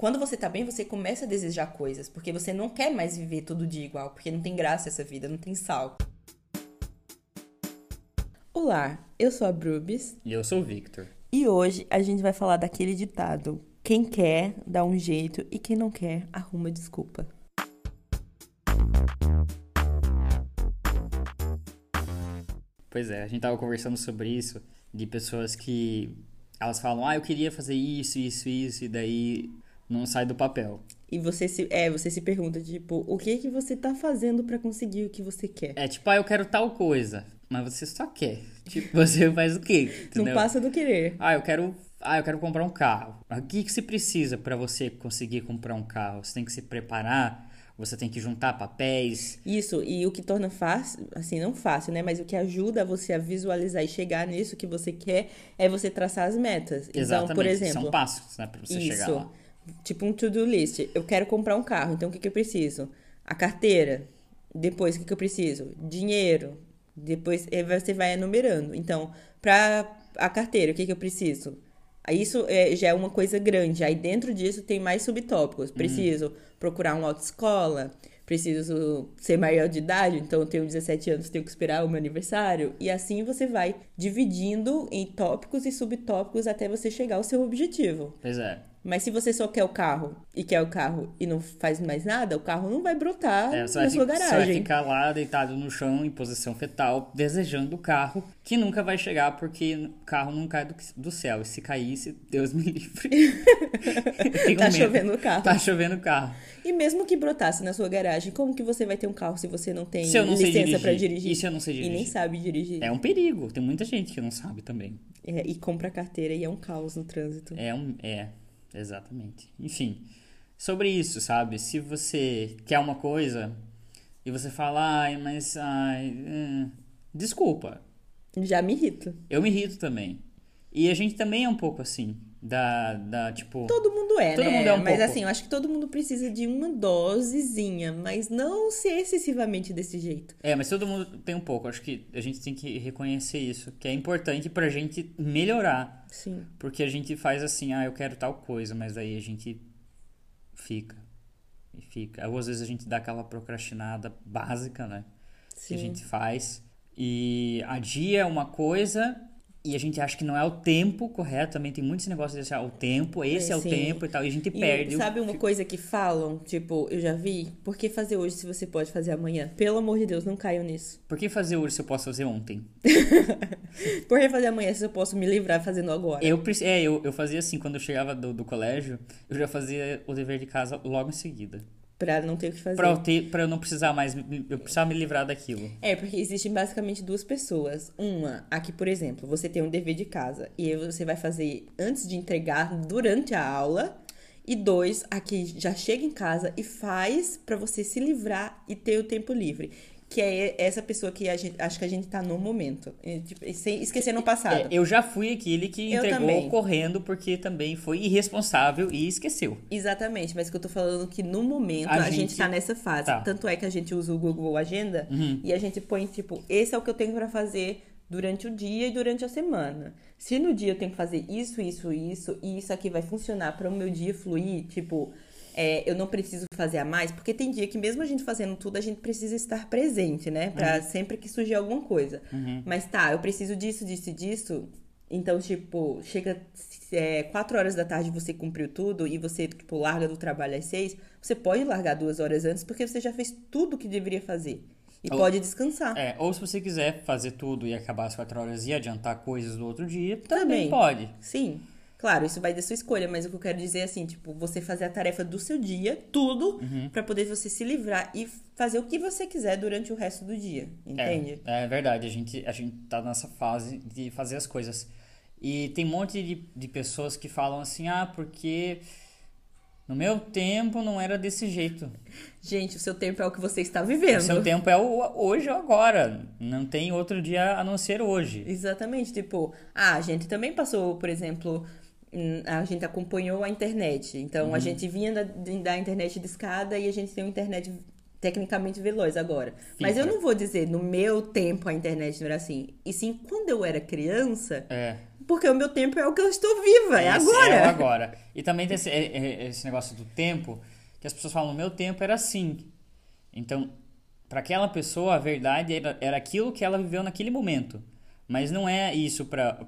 quando você tá bem, você começa a desejar coisas, porque você não quer mais viver todo dia igual, porque não tem graça essa vida, não tem sal. Olá, eu sou a Brubis E eu sou o Victor. e hoje a gente vai falar daquele ditado: quem quer dá um jeito e quem não quer arruma desculpa. Pois é, a gente tava conversando sobre isso, de pessoas que elas falam, ah, eu queria fazer isso, isso, isso, e daí não sai do papel. E você se, é, você se pergunta tipo, o que que você tá fazendo pra conseguir o que você quer? É tipo, ah, eu quero tal coisa, mas você só quer. Tipo, você faz o quê? Não Entendeu? passa do querer. Ah, eu quero, ah, eu quero comprar um carro. O que que se precisa para você conseguir comprar um carro? Você tem que se preparar, você tem que juntar papéis. Isso, e o que torna fácil, assim, não fácil, né? Mas o que ajuda você a visualizar e chegar nisso que você quer é você traçar as metas. Exatamente. Então, por exemplo, São passos, né, para você chegar lá. Tipo um to-do list. Eu quero comprar um carro, então o que, que eu preciso? A carteira. Depois, o que, que eu preciso? Dinheiro. Depois você vai enumerando. Então, para a carteira, o que, que eu preciso? Isso é- já é uma coisa grande. Aí dentro disso tem mais subtópicos. Preciso procurar uma autoescola. Preciso ser maior de idade, então eu tenho 17 anos, tenho que esperar o meu aniversário. E assim você vai dividindo em tópicos e subtópicos até você chegar ao seu objetivo. Pois é. Mas se você só quer o carro e quer o carro e não faz mais nada, o carro não vai brotar É, na sua fi- você vai garagem. ficar lá deitado no chão em posição fetal, desejando o carro, que nunca vai chegar porque o carro não cai do, do céu. E se caísse, Deus me livre. Tá medo. chovendo o carro. Tá chovendo o carro. E mesmo que brotasse na sua garagem, como que você vai ter um carro se você não tem não licença dirigir? pra dirigir? E se eu não sei E nem dirigir? sabe dirigir. É um perigo. Tem muita gente que não sabe também. É, e compra carteira e é um caos no trânsito. É um. É, exatamente. Enfim, sobre isso, sabe? Se você quer uma coisa e você fala, ai, mas. Ai, hum", desculpa. Já me irrita. Eu me irrito também. E a gente também é um pouco assim. Da. da tipo. Todo mundo é, Todo né? mundo é um mas pouco. assim, eu acho que todo mundo precisa de uma dosezinha, mas não ser excessivamente desse jeito. É, mas todo mundo tem um pouco. Acho que a gente tem que reconhecer isso. Que é importante pra gente melhorar. Sim. Porque a gente faz assim, ah, eu quero tal coisa, mas aí a gente fica. E fica. Ou às vezes a gente dá aquela procrastinada básica, né? Que Sim. a gente faz. E adia uma coisa e a gente acha que não é o tempo correto. Também tem muitos negócios desse, ah, o tempo, esse é, o sim. tempo e tal. E a gente E perde. o- sabe uma coisa que falam? Tipo, eu já vi. Por que fazer hoje se você pode fazer amanhã? Pelo amor de Deus, não caiam nisso. Por que fazer hoje se eu posso fazer ontem? Por que fazer amanhã se eu posso me livrar fazendo agora? Eu, é, eu, eu fazia assim, quando eu chegava do, do colégio, eu já fazia o dever de casa logo em seguida. Pra não ter o que fazer. Pra eu, ter, pra eu não precisar mais, me- eu precisava me livrar daquilo. É, porque existem basicamente duas pessoas. Uma, aqui, por exemplo, você tem um dever de casa e aí você vai fazer antes de entregar durante a aula. E dois, aqui já chega em casa e faz pra você se livrar e ter o tempo livre. Que é essa pessoa que a gente, acho que a gente tá no momento. Tipo, sem- esquecendo o passado. É, eu já fui aquele que entregou correndo porque também foi irresponsável e esqueceu. Exatamente, mas que eu tô falando que no momento A a, gente, gente- tá nessa fase. tá. Tanto é que a gente usa o Google Agenda e a gente põe, tipo, esse é o que eu tenho pra fazer durante o dia e durante a semana. Se no dia eu tenho que fazer isso, isso, isso, e isso aqui vai funcionar para o meu dia fluir, tipo, é, eu não preciso fazer a mais, porque tem dia que mesmo a gente fazendo tudo, a gente precisa estar presente, né? Pra sempre que surgir alguma coisa. Mas tá, eu preciso disso, disso e disso. Então, tipo, chega é, 4 horas da tarde você cumpriu tudo e você, tipo, larga do trabalho às 6, você pode largar duas horas antes porque você já fez tudo o que deveria fazer. E Ou- pode descansar. É, ou se você quiser fazer tudo e acabar às quatro horas e adiantar coisas do outro dia, também, Também. pode. Sim. Claro, isso vai da sua escolha, mas o que eu quero dizer é assim, tipo, você fazer a tarefa do seu dia, tudo, Uhum. pra poder você se livrar e fazer o que você quiser durante o resto do dia. Entende? É, é verdade, a gente, a gente tá nessa fase de fazer as coisas. E tem um monte de, de pessoas que falam assim, ah, porque no meu tempo não era desse jeito. Gente, o seu tempo é o que você está O vivendo. seu tempo é o hoje ou agora. Não tem outro dia a não ser hoje. Exatamente, tipo, ah, a gente também passou, por exemplo, a gente acompanhou a internet. Então Uhum. a gente vinha da, da internet de escada e a gente tem uma internet tecnicamente veloz agora. Mas eu Fibra. não vou dizer no meu tempo a internet não era assim. E sim, quando eu era criança, É. porque o meu tempo é o que eu estou viva, é esse agora. É agora. E também tem esse, é, é, esse negócio do tempo, que as pessoas falam, o meu tempo era assim. Então, para aquela pessoa, a verdade era, era aquilo que ela viveu naquele momento. Mas não é isso para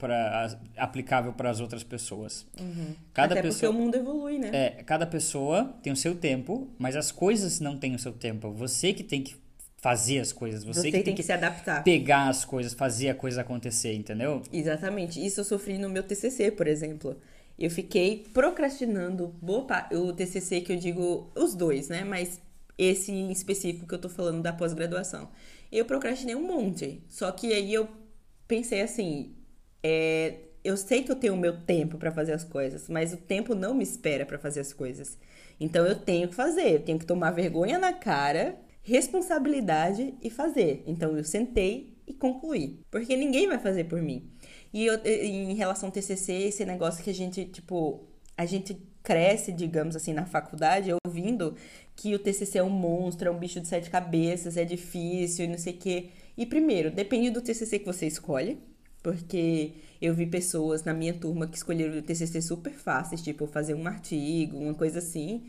aplicável para as outras pessoas. Uhum. Cada Até pessoa, porque o mundo evolui, né? É, cada pessoa tem o seu tempo, mas as coisas não têm o seu tempo. Você que tem que fazer as coisas, você, você que tem, tem que, que se adaptar. Pegar as coisas, fazer a coisa acontecer, entendeu? Exatamente. Isso eu sofri no meu TCC, por exemplo. Eu fiquei procrastinando boa parte, o TCC que eu digo os dois, né? Mas esse em específico que eu tô falando da pós-graduação. Eu procrastinei um monte. Só que aí eu pensei assim, é, eu sei que eu tenho o meu tempo para fazer as coisas, mas o tempo não me espera para fazer as coisas. Então eu tenho que fazer, eu tenho que tomar vergonha na cara, responsabilidade e fazer. Então eu sentei e concluí, porque ninguém vai fazer por mim. E eu, em relação ao TCC, esse negócio que a gente, tipo, a gente cresce, digamos assim, na faculdade, ouvindo que o TCC é um monstro, é um bicho de sete cabeças, é difícil e não sei o quê. E primeiro, depende do TCC que você escolhe, porque eu vi pessoas na minha turma que escolheram TCC super fáceis, tipo fazer um artigo, uma coisa assim.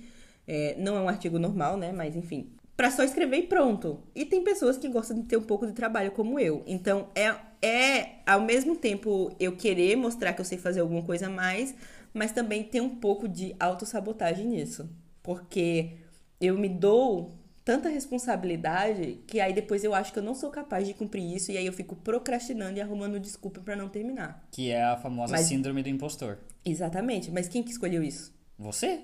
É, não é um artigo normal, né? Mas enfim, para só escrever e pronto. E tem pessoas que gostam de ter um pouco de trabalho como eu. Então é é ao mesmo tempo eu querer mostrar que eu sei fazer alguma coisa a mais, mas também tem um pouco de autossabotagem nisso. Porque eu me dou tanta responsabilidade que aí depois eu acho que eu não sou capaz de cumprir isso e aí eu fico procrastinando e arrumando desculpa para não terminar. Que é a famosa mas, síndrome do impostor. Exatamente. Mas quem que escolheu isso? Você?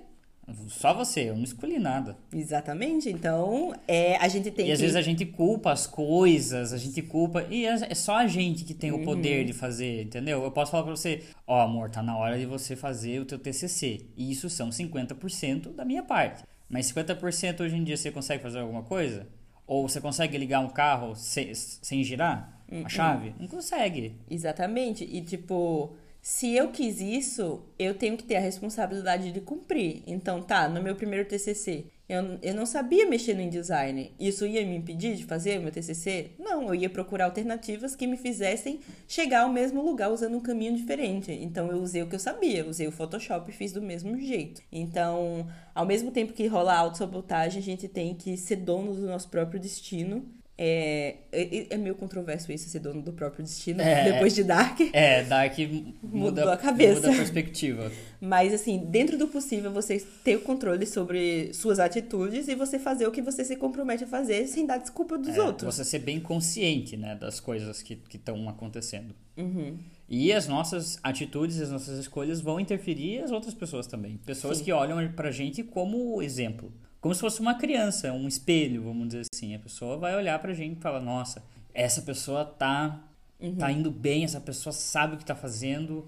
Só você, eu não escolhi nada. Exatamente. Então, é, a gente tem E que... às vezes a gente culpa as coisas, a gente culpa. E é, é só a gente que tem uhum. o poder de fazer, entendeu? Eu posso falar pra você: Ó, oh, amor, tá na hora de você fazer o teu TCC. E isso são 50% da minha parte. Mas 50% hoje em dia você consegue fazer alguma coisa? Ou você consegue ligar um carro sem, sem girar a hum, chave? Não consegue. Exatamente. E tipo, se eu quis isso, eu tenho que ter a responsabilidade de cumprir. Então, tá, no meu primeiro TCC, eu, eu não sabia mexer no InDesign. Isso ia me impedir de fazer meu TCC? Não, eu ia procurar alternativas que me fizessem chegar ao mesmo lugar usando um caminho diferente. Então eu usei o que eu sabia, usei o Photoshop e fiz do mesmo jeito. Então, ao mesmo tempo que rola a autossabotagem, a gente tem que ser dono do nosso próprio destino é, é, é, meio controverso isso, ser dono do próprio destino, é, depois de Dark. É, Dark muda, a cabeça. muda a perspectiva. Mas, assim, dentro do possível, você ter o controle sobre suas atitudes e você fazer o que você se compromete a fazer sem dar desculpa dos é, outros. Você ser bem consciente, né, das coisas que estão acontecendo. Uhum. E as nossas atitudes, as nossas escolhas vão interferir as outras pessoas também. Pessoas Sim. que olham pra gente como exemplo como se fosse uma criança, um espelho, vamos dizer assim. A pessoa vai olhar pra gente e falar, nossa, essa pessoa tá, uhum. tá indo bem, essa pessoa sabe o que tá fazendo,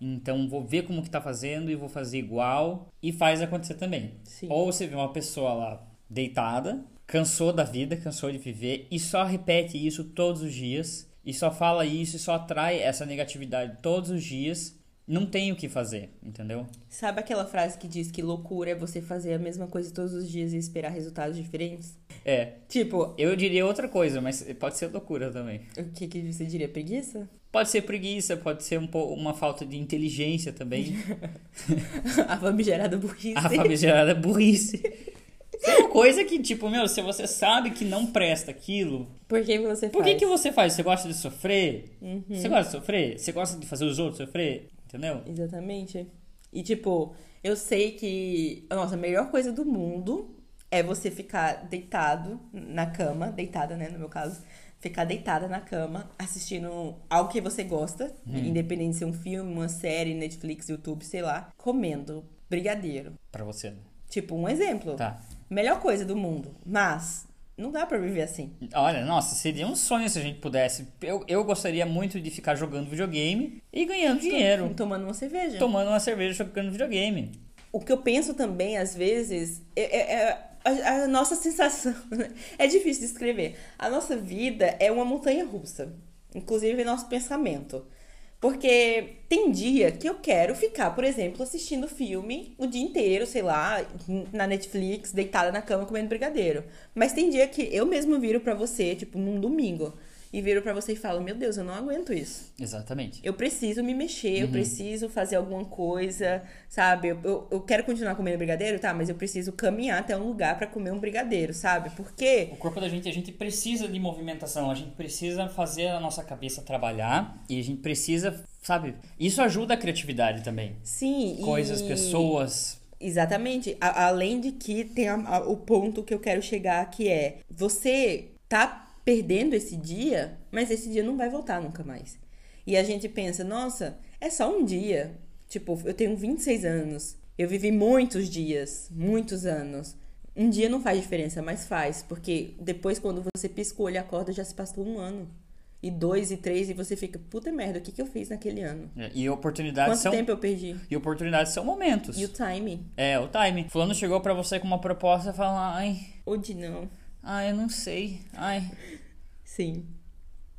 então vou ver como que tá fazendo e vou fazer igual. E faz acontecer também. Sim. Ou você vê uma pessoa lá deitada, cansou da vida, cansou de viver e só repete isso todos os dias. E só fala isso e só atrai essa negatividade todos os dias não tem o que fazer, entendeu? Sabe aquela frase que diz que loucura é você fazer a mesma coisa todos os dias e esperar resultados diferentes? É. Tipo. Eu diria outra coisa, mas pode ser loucura também. O que, que você diria? Preguiça? Pode ser preguiça, pode ser um uma falta de inteligência também. a famigerada burrice. A famigerada burrice. É uma coisa que, tipo, meu, se você sabe que não presta aquilo. Por que você Por que, que você faz? Você gosta de sofrer? Uhum. Você gosta de sofrer? Você gosta de fazer os outros sofrer? Entendeu? Exatamente. E tipo, eu sei que nossa, a melhor coisa do mundo é você ficar deitado na cama, deitada, né, no meu caso, ficar deitada na cama, assistindo algo que você gosta, hum. independente de ser um filme, uma série, Netflix, YouTube, sei lá, comendo brigadeiro. Para você. Né? Tipo, um exemplo. Tá. Melhor coisa do mundo. Mas não dá pra viver assim. Olha, nossa, seria um sonho se a gente pudesse. Eu, eu gostaria muito de ficar jogando videogame e ganhando dinheiro. Tomando uma cerveja. Tomando uma cerveja jogando videogame. O que eu penso também, às vezes, é, é, é a, a, nossa sensação. Né? É difícil de escrever. A nossa vida é uma montanha russa. Inclusive, nosso pensamento. Porque tem dia que eu quero ficar, por exemplo, assistindo filme o dia inteiro, sei lá, na Netflix, deitada na cama comendo brigadeiro. Mas tem dia que eu mesmo viro para você, tipo, num domingo. E viro para você e falo: Meu Deus, eu não aguento isso. Exatamente. Eu preciso me mexer, eu preciso fazer alguma coisa, sabe? Eu, eu, eu quero continuar comendo brigadeiro, tá? Mas eu preciso caminhar até um lugar para comer um brigadeiro, sabe? Porque. O corpo da gente, a gente precisa de movimentação, a gente precisa fazer a nossa cabeça trabalhar e a gente precisa, sabe? Isso ajuda a criatividade também. Sim, Coisas, e... pessoas. Exatamente. A- além de que tem a- a- o ponto que eu quero chegar, que é você tá perdendo esse dia, mas esse dia não vai voltar nunca mais. E a gente pensa, nossa, é só um dia. Tipo, eu tenho 26 anos. Eu vivi muitos dias, muitos anos. Um dia não faz diferença, mas faz. Porque depois, quando você pisca o olho e acorda, já se passou um ano. E dois, e três, e você fica, puta merda, o que, que eu fiz naquele ano? E oportunidades Quanto são tempo eu perdi? e oportunidades são momentos. E o time? É, o time. Fulano chegou pra você com uma proposta e fala: "Ai, Hoje não. Ai, eu não sei. Ai, Sim.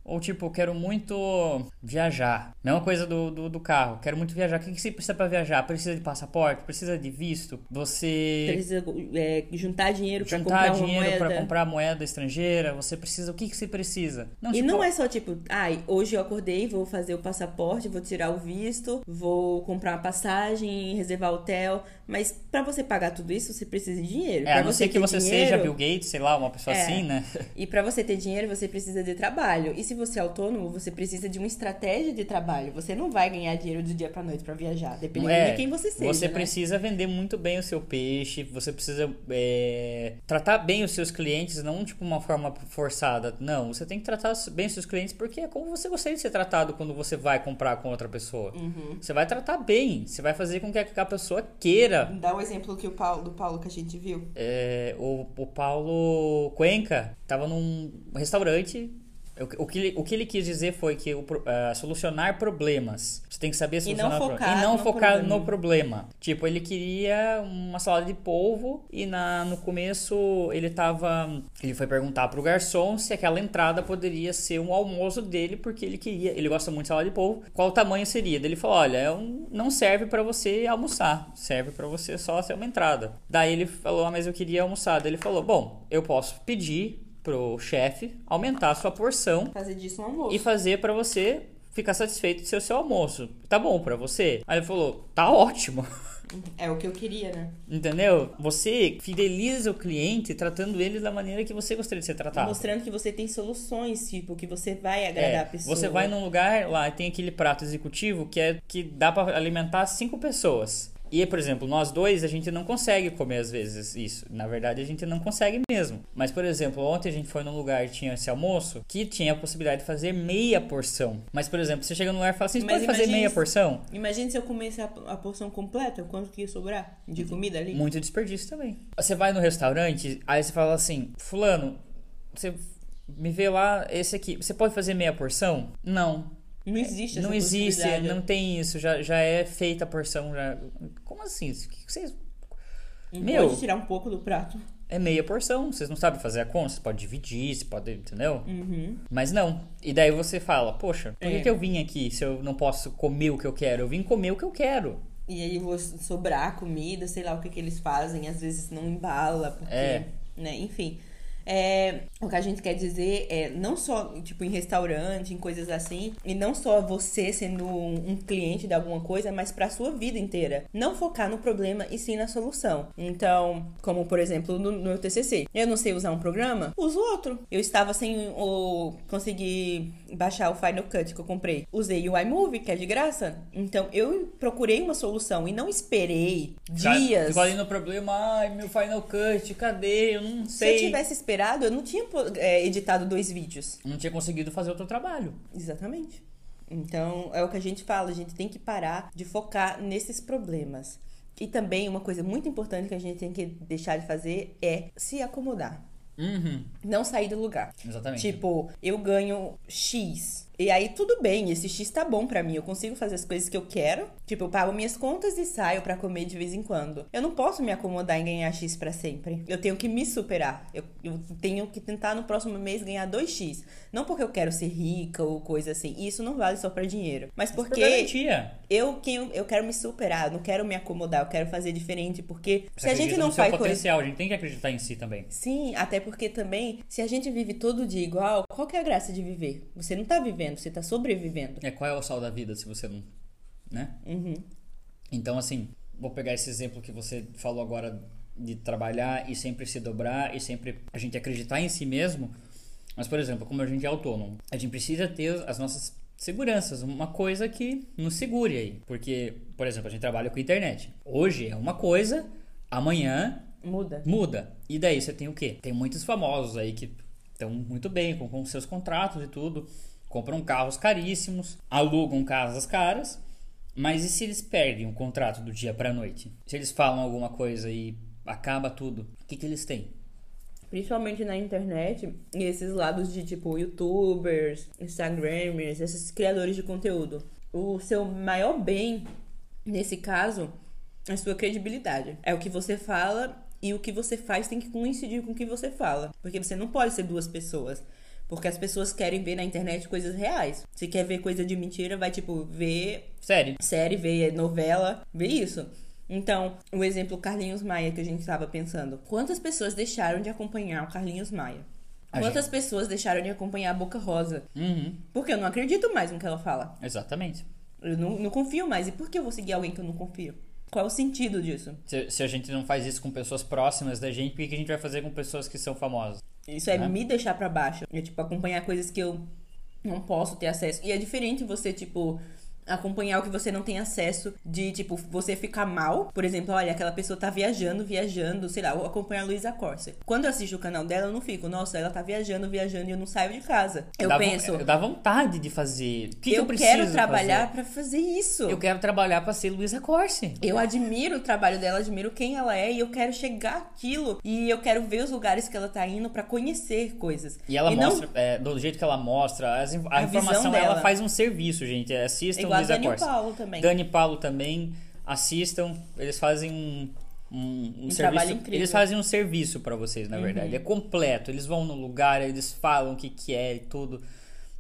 Ou tipo, quero muito viajar. Mesma coisa do, do, do carro. Quero muito viajar. O que, que você precisa pra viajar? Precisa de passaporte? Precisa de visto? Você Precisa é, juntar dinheiro pra juntar comprar uma dinheiro moeda. pra comprar moeda estrangeira? Você precisa. O que, que você precisa? E tipo, não é só tipo, ai, hoje eu acordei, vou fazer o passaporte, vou tirar o visto, vou comprar uma passagem, reservar hotel. Mas pra você pagar tudo isso, você precisa de dinheiro. É, pra a não ser que você dinheiro- seja Bill Gates, sei lá, uma pessoa É. assim, né? E pra você ter dinheiro, você precisa de trabalho. E se você é autônomo, você precisa de uma estratégia de trabalho. Você não vai ganhar dinheiro do dia pra noite pra viajar, dependendo É, de quem você seja. Você né? precisa vender muito bem o seu peixe, você precisa é, tratar bem os seus clientes, não tipo uma forma forçada. Não, você tem que tratar bem os seus clientes porque é como você gostaria de ser tratado quando você vai comprar com outra pessoa. Uhum. Você vai tratar bem, você vai fazer com que a pessoa queira. Dá o exemplo que o Paulo, do Paulo que a gente viu. É, o, o Paulo Cuenca tava num restaurante. O, o que, ele, o que ele quis dizer foi que o, ah, solucionar problemas. Você tem que saber E não solucionar pro- focar e não no focar problema. no problema. Tipo, ele queria uma salada de polvo e na, no começo ele tava. Ele foi perguntar pro garçom se aquela entrada poderia ser um almoço dele, porque ele queria. Ele gosta muito de salada de polvo. Qual o tamanho seria? Daí ele falou: olha, é um, não serve pra você almoçar, serve pra você só ser uma entrada. Daí ele falou: ah, mas eu queria almoçar. Daí ele falou: bom, eu posso pedir pro chefe aumentar a sua porção Fazer disso um almoço. e fazer pra você ficar satisfeito de ser o seu almoço. Tá bom pra você? Aí ele falou: tá ótimo. É o que eu queria, né? Entendeu? Você fideliza o cliente tratando ele da maneira que você gostaria de ser tratado. Mostrando que você tem soluções, tipo, que você vai agradar É, a pessoa. você vai num lugar lá e tem aquele prato executivo que é que dá pra alimentar cinco pessoas. E, por exemplo, nós dois, a gente não consegue comer às vezes isso. Na verdade, a gente não consegue mesmo. Mas, por exemplo, ontem a gente foi num lugar e tinha esse almoço que tinha a possibilidade de fazer meia porção. Mas, por exemplo, você chega num lugar e fala assim, você pode fazer meia se- porção? Imagina se eu comesse a, a porção completa, quanto que ia sobrar de comida ali? Muito desperdício também. Você vai no restaurante, aí você fala assim, fulano, você me vê lá esse aqui, você pode fazer meia porção? Não. Não existe essa Não existe, não tem isso, já, já é feita a porção. Já... Como assim? O que vocês... Não Meu. Pode tirar um pouco do prato. É meia porção, vocês não sabem fazer a conta, você pode dividir, você pode, entendeu? Uhum. Mas não. E daí você fala, poxa, por que, É. que eu vim aqui se eu não posso comer o que eu quero? Eu vim comer o que eu quero. E aí vou sobrar comida, sei lá o que, que eles fazem, às vezes não embala, porque, É. né, enfim. É, o que a gente quer dizer é não só tipo em restaurante, em coisas assim, e não só você sendo um, um cliente de alguma coisa, mas pra sua vida inteira. Não focar no problema e sim na solução. Então, como por exemplo no, no meu TCC, eu não sei usar um programa, uso outro. Eu estava sem o conseguir baixar o Final Cut que eu comprei. Usei o iMovie, que é de graça. Então, eu procurei uma solução e não esperei dias. Ficou ali no problema, ai, meu Final Cut, cadê? Eu não Se sei. eu tivesse esperado, eu não tinha é, editado dois vídeos. Não tinha conseguido fazer outro trabalho. Exatamente. Então, é o que a gente fala, a gente tem que parar de focar nesses problemas. E também uma coisa muito importante que a gente tem que deixar de fazer é se acomodar. Uhum, Não sair do lugar. exatamente. Tipo, eu ganho X. E aí tudo bem, esse X tá bom para mim. Eu consigo fazer as coisas que eu quero. Tipo, eu pago minhas contas e saio para comer de vez em quando. Eu não posso me acomodar em ganhar X para sempre. Eu tenho que me superar. Eu, eu, tenho que tentar no próximo mês ganhar 2X. Não porque eu quero ser rica ou coisa assim. Isso não vale só para dinheiro. Mas porque eu, quem, eu quero me superar. Eu não quero me acomodar. Eu quero fazer diferente. Porque Você se a gente não faz potencial, coisa... a gente tem que acreditar em si também. Sim, até porque também, se a gente vive todo dia igual, qual que é a graça de viver? Você não tá vivendo, você tá sobrevivendo. É, qual é o sal da vida se você não. né? Uhum. Então, assim, vou pegar esse exemplo que você falou agora de trabalhar e sempre se dobrar e sempre a gente acreditar em si mesmo. Mas, por exemplo, como a gente é autônomo, a gente precisa ter as nossas seguranças, uma coisa que nos segure aí. Porque, por exemplo, a gente trabalha com internet. Hoje é uma coisa, amanhã muda. Muda. E daí você tem o quê? Tem muitos famosos aí que estão muito bem com, com seus contratos e tudo, compram carros caríssimos, alugam casas caras. Mas e se eles perdem o contrato do dia para noite? Se eles falam alguma coisa e acaba tudo, o que, que eles têm? Principalmente na internet, e esses lados de tipo youtubers, instagramers, esses criadores de conteúdo. O seu maior bem, nesse caso, é a sua credibilidade. É o que você fala e o que você faz tem que coincidir com o que você fala. Porque você não pode ser duas pessoas. Porque as pessoas querem ver na internet coisas reais. Se quer ver coisa de mentira, vai, tipo, ver. Série. Série, ver novela, ver isso. Então, o exemplo Carlinhos Maia que a gente estava pensando. Quantas pessoas deixaram de acompanhar o Carlinhos Maia? A Quantas gente... pessoas deixaram de acompanhar a Boca Rosa? Uhum. Porque eu não acredito mais no que ela fala. Exatamente. Eu não, não confio mais. E por que eu vou seguir alguém que eu não confio? Qual é o sentido disso? Se, se, a gente não faz isso com pessoas próximas da gente, por que a gente vai fazer com pessoas que são famosas? Isso é né? me deixar para baixo. É tipo acompanhar coisas que eu não posso ter acesso. E é diferente você, tipo, acompanhar o que você não tem acesso, de tipo, você ficar mal. Por exemplo, olha, aquela pessoa tá viajando, viajando, sei lá, eu acompanho a Luísa Corsa. Quando eu assisto o canal dela, eu não fico, nossa, ela tá viajando, viajando e eu não saio de casa. Eu dá penso. Dá vontade de fazer. O que eu, eu quero trabalhar para fazer isso. Eu quero trabalhar para ser Luísa Corse. Eu admiro o trabalho dela, admiro quem ela é e eu quero chegar aquilo. E eu quero ver os lugares que ela tá indo para conhecer coisas. E ela e mostra, não... é, do jeito que ela mostra, as, a, a informação ela faz um serviço, gente. Assistam Igual Luísa Corse. Paulo também. Dani Paulo também. Assistam, eles fazem um, um, um, um serviço. Incrível. Eles fazem um serviço para vocês, na uhum. verdade. É completo. Eles vão no lugar, eles falam o que, que é e tudo.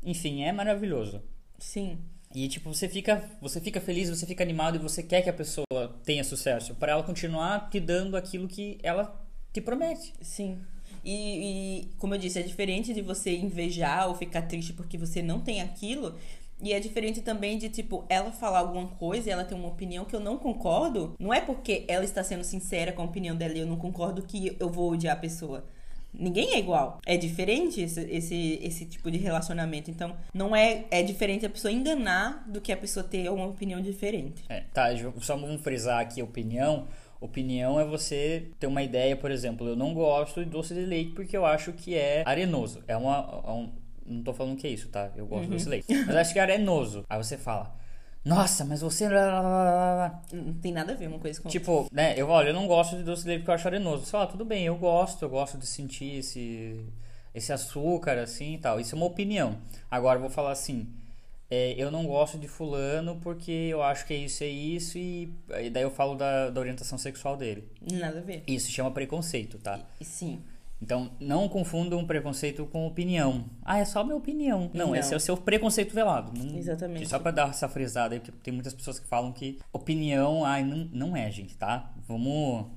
Enfim, é maravilhoso. Sim. E tipo, você fica, você fica feliz, você fica animado e você quer que a pessoa tenha sucesso, para ela continuar te dando aquilo que ela te promete. Sim. E, e, como eu disse, é diferente de você invejar ou ficar triste porque você não tem aquilo. E é diferente também de, tipo, ela falar alguma coisa e ela ter uma opinião que eu não concordo. Não é porque ela está sendo sincera com a opinião dela e eu não concordo que eu vou odiar a pessoa. Ninguém é igual. É diferente esse, esse, esse tipo de relacionamento. Então, não é, é diferente a pessoa enganar do que a pessoa ter uma opinião diferente. É, tá, só vamos frisar aqui a opinião. Opinião é você ter uma ideia, por exemplo, eu não gosto de doce de leite porque eu acho que é arenoso. É uma, é um, não tô falando que é isso, tá? Eu gosto uhum. desse leite. Mas acho que é arenoso. Aí você fala. Nossa, mas você. Não tem nada a ver uma coisa com Tipo, né? Eu, olha, eu não gosto de doce de leite porque eu acho arenoso. Você fala, tudo bem, eu gosto, eu gosto de sentir esse, esse açúcar, assim e tal. Isso é uma opinião. Agora eu vou falar assim. É, eu não gosto de fulano porque eu acho que é isso, é isso, e, e daí eu falo da, da orientação sexual dele. Nada a ver. Isso chama preconceito, tá? E, sim. Então, não confundam preconceito com opinião. Ah, é só minha opinião. Não, não. esse é o seu preconceito velado. Não, Exatamente. Só para dar essa frisada aí, porque tem muitas pessoas que falam que opinião, ai, não, não é, gente, tá? Vamos,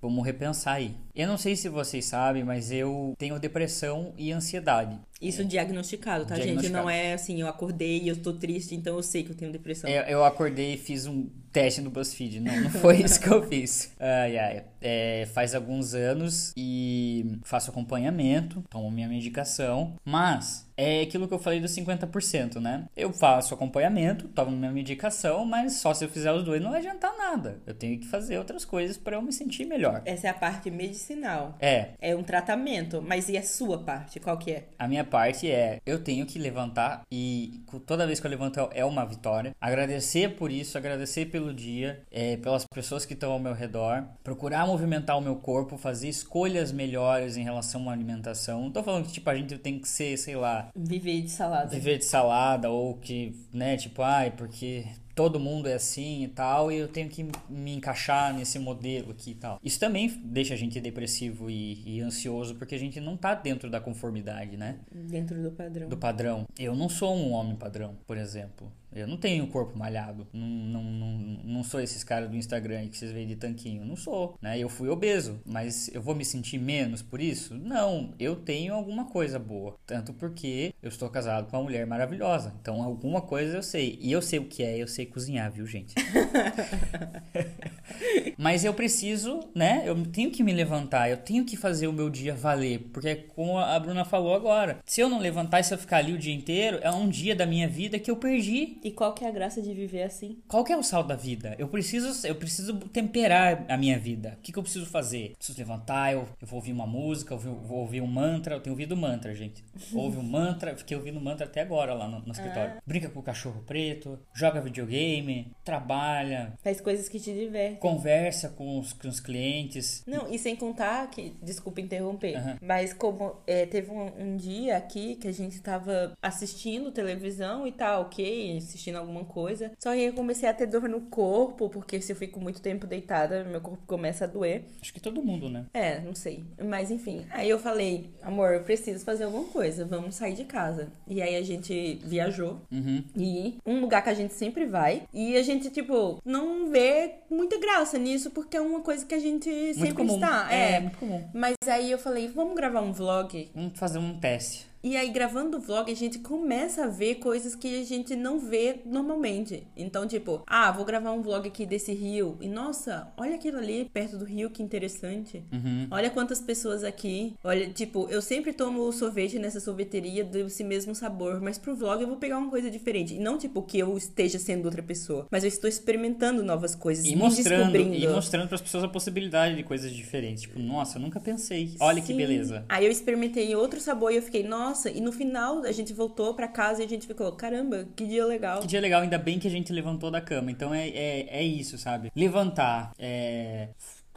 vamos repensar aí. Eu não sei se vocês sabem, mas eu tenho depressão e ansiedade. Isso diagnosticado, tá, diagnosticado. gente? Não é assim, eu acordei e eu tô triste, então eu sei que eu tenho depressão. Eu, eu acordei e fiz um teste no BuzzFeed. Não, não foi isso que eu fiz. Ai, ai. É, faz alguns anos e faço acompanhamento, tomo minha medicação, mas é aquilo que eu falei dos 50%, né? Eu faço acompanhamento, tomo minha medicação, mas só se eu fizer os dois não vai adiantar nada. Eu tenho que fazer outras coisas para eu me sentir melhor. Essa é a parte medicinal. É. É um tratamento, mas e a sua parte? Qual que é? A minha parte é, eu tenho que levantar e toda vez que eu levanto é uma vitória. Agradecer por isso, agradecer pelo dia, é, pelas pessoas que estão ao meu redor, procurar movimentar o meu corpo, fazer escolhas melhores em relação à alimentação. Não tô falando que, tipo, a gente tem que ser, sei lá... Viver de salada. Viver de salada ou que, né, tipo, ai, porque todo mundo é assim e tal, e eu tenho que me encaixar nesse modelo aqui e tal. Isso também deixa a gente depressivo e, e, ansioso, porque a gente não tá dentro da conformidade, né? Dentro do padrão. Do padrão. Eu não sou um homem padrão, por exemplo. Eu não tenho corpo malhado. Não, não, não, não sou esses caras do Instagram que vocês veem de tanquinho. Não sou, né? Eu fui obeso, mas eu vou me sentir menos por isso? Não, eu tenho alguma coisa boa. Tanto porque eu estou casado com uma mulher maravilhosa. Então alguma coisa eu sei. E eu sei o que é, eu sei cozinhar, viu, gente? mas eu preciso, né? Eu tenho que me levantar, eu tenho que fazer o meu dia valer. Porque como a Bruna falou agora, se eu não levantar e se eu ficar ali o dia inteiro, é um dia da minha vida que eu perdi. E qual que é a graça de viver assim? Qual que é o sal da vida? Eu preciso, eu preciso temperar a minha vida. O que, que eu preciso fazer? Preciso levantar, eu, eu vou ouvir uma música, eu vou, vou ouvir um mantra. Eu tenho ouvido mantra, gente. Ouve um mantra, fiquei ouvindo mantra até agora lá no, no escritório. Ah. Brinca com o cachorro preto, joga videogame, trabalha. Faz coisas que te divertem. Conversa com os, com os clientes. Não, e sem contar que, desculpa interromper, uhum. mas como é, teve um, um dia aqui que a gente tava assistindo televisão e tal, ok, assistindo alguma coisa. Só que eu comecei a ter dor no corpo, porque se eu fico muito tempo deitada, meu corpo começa a doer. Acho que todo mundo, né? É, não sei. Mas enfim. Aí eu falei, amor, eu preciso fazer alguma coisa, vamos sair de casa. E aí a gente viajou. Uhum. E um lugar que a gente sempre vai. E a gente, tipo, não vê muita graça nisso, porque é uma coisa que a gente muito sempre comum. está. É, é, muito comum. Mas aí eu falei, vamos gravar um vlog. Vamos fazer um teste. E aí, gravando o vlog, a gente começa a ver coisas que a gente não vê normalmente. Então, tipo, ah, vou gravar um vlog aqui desse rio. E nossa, olha aquilo ali perto do rio, que interessante. Uhum. Olha quantas pessoas aqui. Olha, tipo, eu sempre tomo sorvete nessa sorveteria desse mesmo sabor. Mas pro vlog eu vou pegar uma coisa diferente. E não, tipo, que eu esteja sendo outra pessoa. Mas eu estou experimentando novas coisas. E mostrando, e mostrando pras pessoas a possibilidade de coisas diferentes. Tipo, nossa, eu nunca pensei. Olha Sim. que beleza. Aí eu experimentei outro sabor e eu fiquei, nossa nossa, e no final a gente voltou para casa e a gente ficou, caramba, que dia legal. Que dia legal, ainda bem que a gente levantou da cama. Então é, é, é isso, sabe? Levantar, é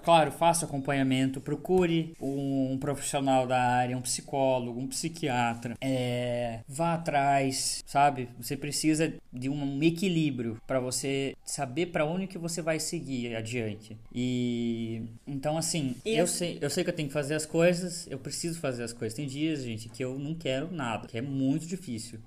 Claro, faça acompanhamento, procure um profissional da área, um psicólogo, um psiquiatra. É, vá atrás, sabe? Você precisa de um equilíbrio para você saber para onde que você vai seguir adiante. E então assim, eu sei, eu sei que eu tenho que fazer as coisas, eu preciso fazer as coisas. Tem dias, gente, que eu não quero nada, que é muito difícil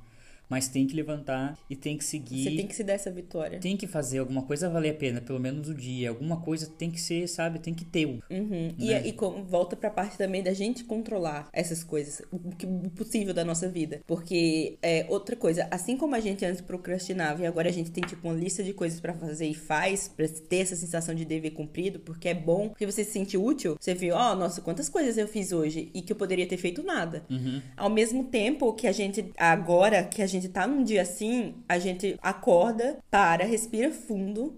mas tem que levantar e tem que seguir. Você tem que se dar essa vitória. Tem que fazer alguma coisa valer a pena, pelo menos o dia. Alguma coisa tem que ser, sabe, tem que ter. Uhum. Né? E, e com, volta pra parte também da gente controlar essas coisas, o, que, o possível da nossa vida. Porque, é, outra coisa, assim como a gente antes procrastinava e agora a gente tem, tipo, uma lista de coisas para fazer e faz, pra ter essa sensação de dever cumprido, porque é bom, porque você se sente útil, você viu, ó, oh, nossa, quantas coisas eu fiz hoje e que eu poderia ter feito nada. Uhum. Ao mesmo tempo que a gente, agora que a gente gente tá num dia assim, a gente acorda, para, respira fundo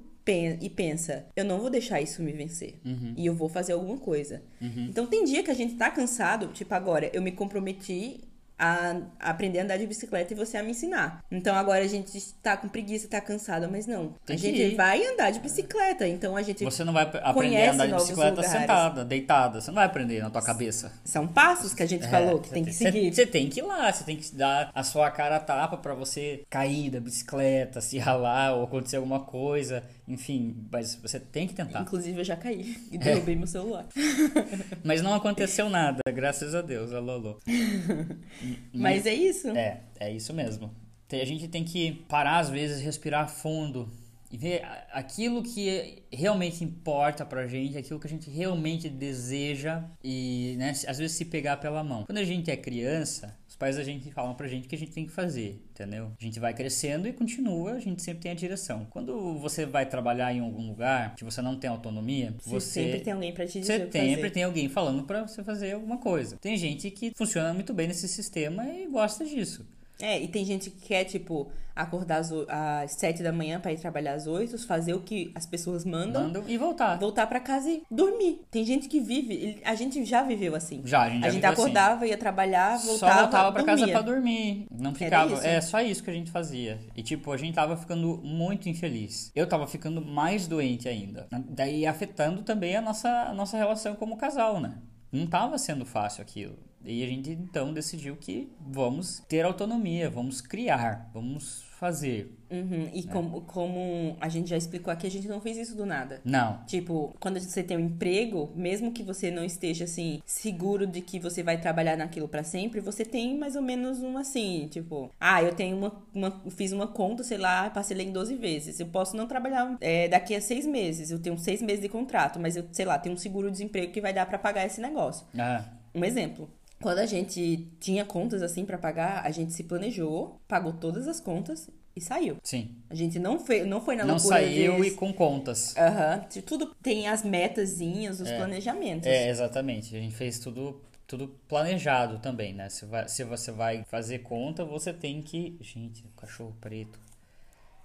e pensa, eu não vou deixar isso me vencer. Uhum. E eu vou fazer alguma coisa. Uhum. Então tem dia que a gente tá cansado, tipo agora, eu me comprometi a aprender a andar de bicicleta e você a me ensinar. Então agora a gente está com preguiça, está cansada, mas não. Tem a gente ir. vai andar de bicicleta, então a gente Você não vai aprender a andar de bicicleta lugares. sentada, deitada, você não vai aprender na tua cabeça. São passos que a gente é, falou que tem que seguir. Você tem que ir lá, você tem que dar a sua cara a tapa para você cair da bicicleta, se ralar ou acontecer alguma coisa. Enfim, mas você tem que tentar. Inclusive, eu já caí e derrubei é. meu celular. mas não aconteceu nada, graças a Deus. Alô, alô. mas é isso. É, é isso mesmo. A gente tem que parar, às vezes, respirar fundo e ver aquilo que realmente importa pra gente, aquilo que a gente realmente deseja e, né, às vezes se pegar pela mão. Quando a gente é criança, os pais da gente falam pra gente que a gente tem que fazer, entendeu? A gente vai crescendo e continua, a gente sempre tem a direção. Quando você vai trabalhar em algum lugar que você não tem autonomia, você, você sempre tem alguém para te dizer. Você sempre tem alguém falando para você fazer alguma coisa. Tem gente que funciona muito bem nesse sistema e gosta disso. É, e tem gente que quer, tipo, acordar às, às 7 da manhã para ir trabalhar às 8, fazer o que as pessoas mandam. Mandam e voltar. Voltar para casa e dormir. Tem gente que vive, a gente já viveu assim. Já, a gente já A gente assim. acordava, ia trabalhar, voltava, Só voltava pra casa dormia. pra dormir. Não ficava. É só isso que a gente fazia. E tipo, a gente tava ficando muito infeliz. Eu tava ficando mais doente ainda. Daí afetando também a nossa, a nossa relação como casal, né? Não tava sendo fácil aquilo. E a gente então decidiu que vamos ter autonomia, vamos criar, vamos fazer. Uhum, E como, como a gente já explicou aqui, a gente não fez isso do nada. Não. Tipo, quando você tem um emprego, mesmo que você não esteja assim seguro de que você vai trabalhar naquilo pra sempre, você tem mais ou menos um assim, tipo, ah, eu tenho uma, uma fiz uma conta, sei lá, parcelei em 12 vezes. Eu posso não trabalhar é, daqui a seis meses. Eu tenho seis meses de contrato, mas eu, sei lá, tenho um seguro-desemprego que vai dar pra pagar esse negócio. Ah, Um exemplo. Quando a gente tinha contas assim pra pagar, a gente se planejou, pagou todas as contas e saiu. sim. A gente não, fez, não foi na Não loucura saiu de- e com contas. Aham. De Tudo tem as metazinhas, os planejamentos. É, exatamente. A gente fez tudo, tudo planejado também, né? Se, vai- se você vai fazer conta, você tem que. Gente, o cachorro preto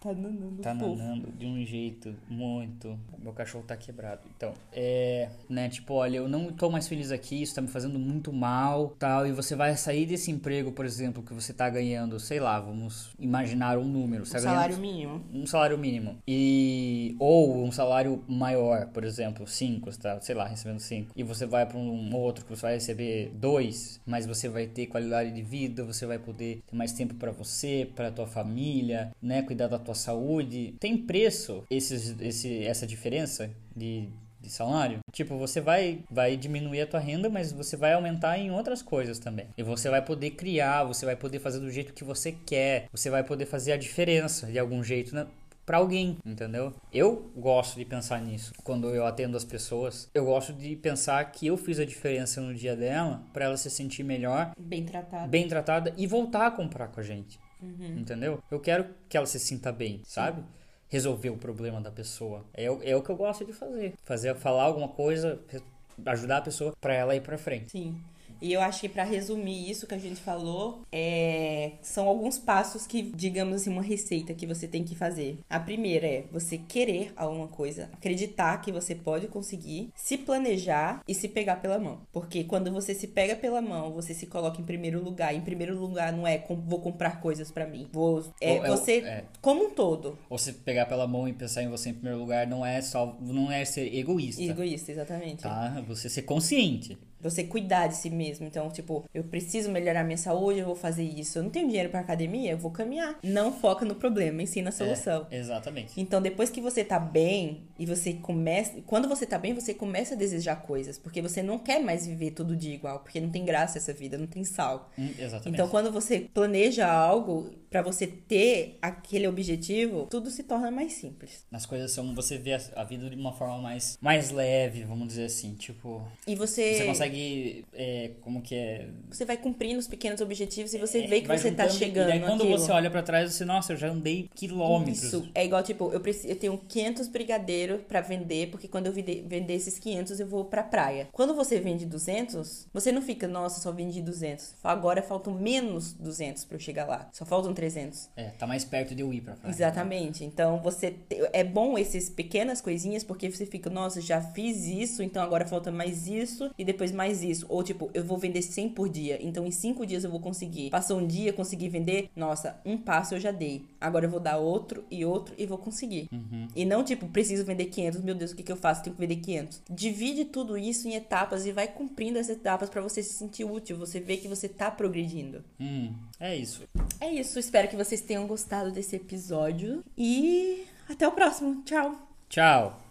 Tá nanando tá fofo. nanando de um jeito muito. Meu cachorro tá quebrado. Então, é. Né? Tipo, olha, eu não tô mais feliz aqui, isso tá me fazendo muito mal, tal. E você vai sair desse emprego, por exemplo, que você tá ganhando, sei lá, vamos imaginar um número. Você tá ganhando salário mínimo. um salário mínimo e ou um salário maior, por exemplo, 5, tá, sei lá, recebendo 5, e você vai para um outro que você vai receber 2, mas você vai ter qualidade de vida, você vai poder ter mais tempo para você, para tua família, né, cuidar da tua saúde. Tem preço esses esse essa diferença de de salário, tipo, você vai vai diminuir a tua renda, mas você vai aumentar em outras coisas também. E você vai poder criar, você vai poder fazer do jeito que você quer, você vai poder fazer a diferença de algum jeito, né? Pra alguém, entendeu? Eu gosto de pensar nisso quando eu atendo as pessoas. Eu gosto de pensar que eu fiz a diferença no dia dela pra ela se sentir melhor, Bem tratado. bem tratada e voltar a comprar com a gente. Entendeu? Eu quero que ela se sinta bem, sabe? Resolver o problema da pessoa. É, o- é o que eu gosto de fazer. Fazer, falar alguma coisa, ajudar a pessoa pra ela ir pra frente. Sim. E eu acho que pra resumir isso que a gente falou, é... são alguns passos que, digamos assim, uma receita que você tem que fazer. A primeira é você querer alguma coisa, acreditar que você pode conseguir, se planejar e se pegar pela mão. Porque quando você se pega pela mão, você se coloca em primeiro lugar. Em primeiro lugar não é vou comprar coisas pra mim. Vou é Ou é você é. como um todo. Ou se pegar pela mão e pensar em você em primeiro lugar não é só não é ser egoísta, Egoísta, exatamente. tá? Você ser consciente. Você cuidar de si mesmo. Então, tipo, eu preciso melhorar minha saúde, eu vou fazer isso. Eu não tenho dinheiro pra academia, eu vou caminhar. Não foca no problema, ensina a solução. É, exatamente. Então, depois que você tá bem e você começa. Quando você tá bem, você começa a desejar coisas. Porque você não quer mais viver todo dia igual. Porque não tem graça essa vida, não tem sal. Hum, exatamente. Então, quando você planeja algo pra você ter aquele objetivo, tudo se torna mais simples. As coisas são. Você vê a, vida de uma forma mais, mais leve, vamos dizer assim. Tipo. E você. Você consegue. é, como que é? Você vai cumprindo os pequenos objetivos e você vê que você tá juntando, chegando. E daí quando naquilo. você olha pra trás, você, nossa, eu já andei quilômetros. Isso. É igual, tipo, eu, preciso, eu tenho 500 brigadeiros pra vender, porque quando eu vende- vender esses 500, eu vou pra praia. Quando você vende 200, você não fica, nossa, só vendi 200. Agora faltam menos 200 pra eu chegar lá. Só faltam 300. É, tá mais perto de eu ir pra praia. Exatamente. Então, você te- é bom esses pequenas coisinhas, porque você fica, nossa, já fiz isso, então agora falta mais isso e depois mais isso. Ou tipo, eu vou vender 100 por dia, então em 5 dias eu vou conseguir. Passou um dia, consegui vender, nossa, um passo eu já dei. Agora eu vou dar outro e outro e vou conseguir. E não tipo, preciso vender 500, meu Deus, o que que eu faço? Tenho que vender 500. Divide tudo isso em etapas e vai cumprindo essas etapas pra você se sentir útil, você ver que você tá progredindo. Hum, é isso. É isso, espero que vocês tenham gostado desse episódio e até o próximo. Tchau! Tchau.